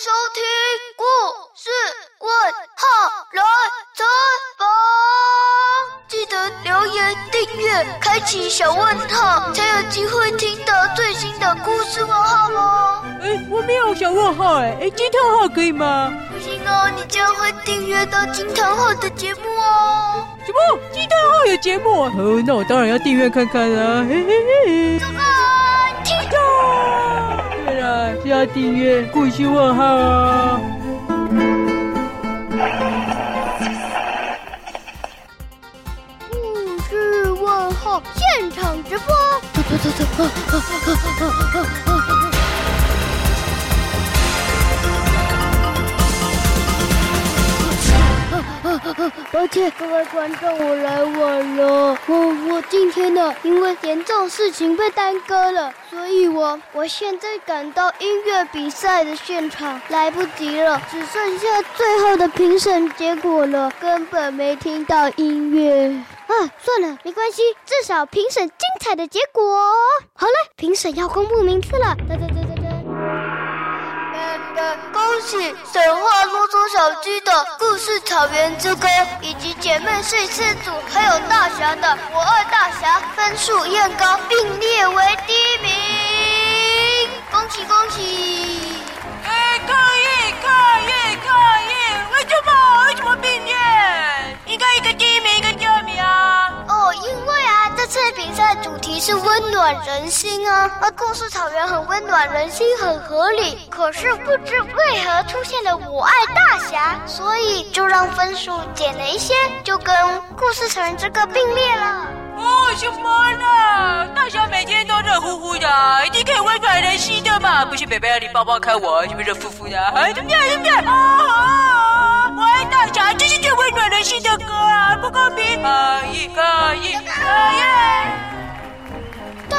收听故事问号。来采访，记得留言、订阅、开启小问号，才有机会听到最新的故事问号。哦。哎，我没有小问号。哎，哎，惊叹号。可以吗？不行哦，你这样会订阅到惊叹号。的节目哦。什么？惊叹号。有节目？哦，那我当然要订阅看看啦。嘿嘿嘿。要订阅故事问号啊。故事问号现场直播。走走走走，啊啊啊抱歉，各位观众，我来晚了。我我今天呢，因为严重事情被耽搁了，所以我我现在赶到音乐比赛的现场，来不及了，只剩下最后的评审结果了，根本没听到音乐。啊，算了，没关系，至少评审精彩的结果。好了，评审要公布名次了。哒哒哒哒恭喜神话啰嗦小鸡的故事草原之歌，以及姐妹睡狮组还有大侠的我爱大侠分数验高，并列为第一名。恭喜恭喜！哎，可以可以是温暖人心啊，而故事草原很温暖人心，很合理。可是不知为何出现了我爱大侠，所以就让分数减了一些，就跟故事草原这个并列了。哦，什么呢？大侠每天都热乎乎的，一定可以温暖人心的嘛。不信，北北，你抱抱看我，是不是热乎乎的？哎，怎么样？怎么样？啊！我爱大侠，这是最温暖人心的歌啊！不公平！可以，可以，可以。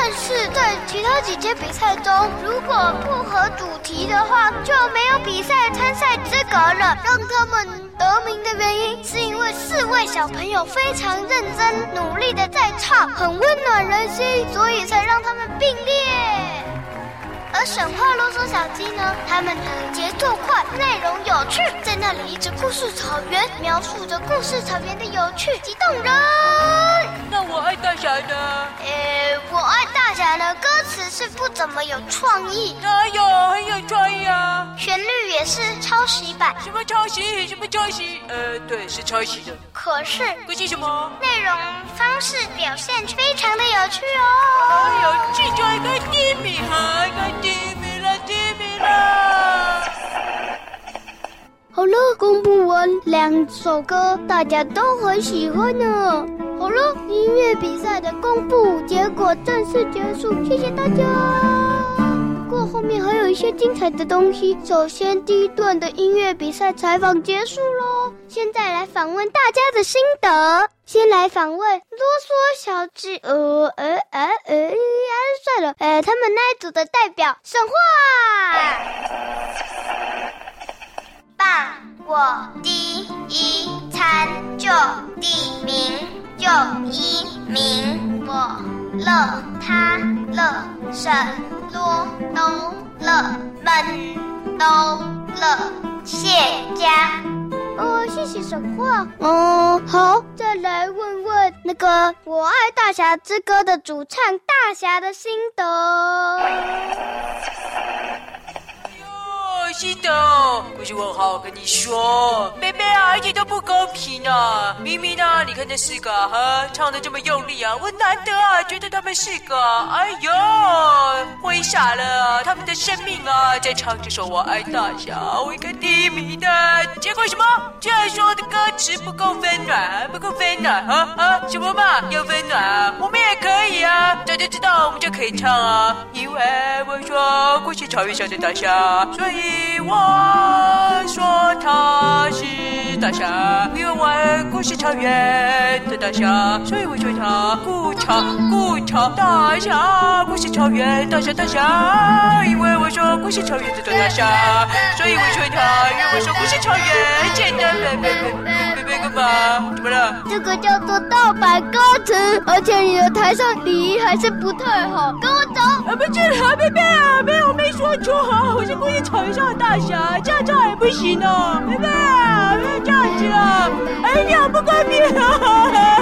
但是在其他几届比赛中，如果不合主题的话，就没有比赛参赛资格了。让他们得名的原因，是因为四位小朋友非常认真努力的在唱，很温暖人心，所以才让他们并列。而神话啰嗦小鸡呢，他们的节奏快，内容有趣，在那里一直故事草原，描述着故事草原的有趣及动人。那我爱大侠呢？呃，我爱大侠呢，歌词是不怎么有创意。哪有很有创意啊？旋律也是抄袭版。什么抄袭？什么抄袭？呃，对，是抄袭的。可是，可是什么？内容方式表现非常的有趣哦。哎呦，这就应该第一名哈，应该第一名了，第一名了。好了，公布完两首歌，大家都很喜欢呢。好音乐比赛的公布结果正式结束，谢谢大家。不过后面还有一些精彩的东西。首先，第一段的音乐比赛采访结束喽，现在来访问大家的心得。先来访问啰嗦小鸡，呃，呃，呃，呃，算了，呃，他们那一组的代表神话。棒，我第一餐就第名。就一名，我乐他乐，神啰都乐，们都乐，谢家。哦，谢谢神话。哦，好，再来问问那个《我爱大侠之歌》的主唱大侠的心得。记得哦，故事问号跟你说，妹妹啊，一点都不公平啊！明明啊，你看这四个哈，唱的这么用力啊，我难得啊，觉得他们四个，哎呦，挥洒了他们的生命啊，在唱这首《我爱大侠》，我应该第一名的。结果什么？居然说的歌词不够温暖，不够温暖啊啊！什么嘛？要温暖？我们也可以啊，早就知道我们就可以唱啊，因为我说故事草原上的大侠，所以。我说他是大侠，因为我爱故事草原的大侠，所以我说他故场故场大侠，故事草原大侠大侠，因为我说故事草原的大侠，所以我说他，因为我说故事草原怎么了？这个叫做盗版歌词，而且你的台上礼仪还是不太好，跟我走。啊，不是，贝贝啊，没有，我没说。说错，我是故意吵一下大侠，这样这样也不行哦。贝贝啊，不要这样子啊！哎，你好不公平啊！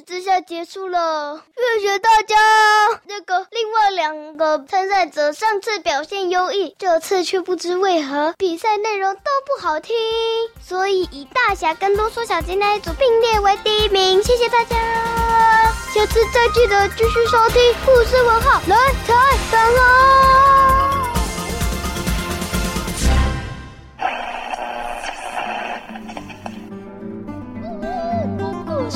之下结束了，谢谢大家。那个另外两个参赛者上次表现优异，这次却不知为何比赛内容都不好听，所以以大侠跟啰嗦小鸡那一组并列为第一名。谢谢大家，下次再记得继续收听故事问号来采访哦。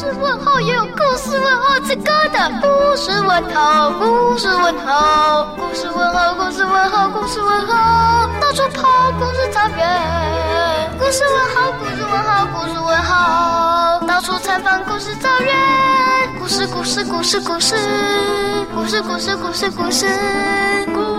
是问号，也有故事问号之歌的。故事问号，故事问号，故事问号，故事问号，故事问号，到处跑，故事草原。故事问号，故事问号，故事问号，到处参访，故事草原。故事，故事，故事，故事，故事，故事，故事，故事。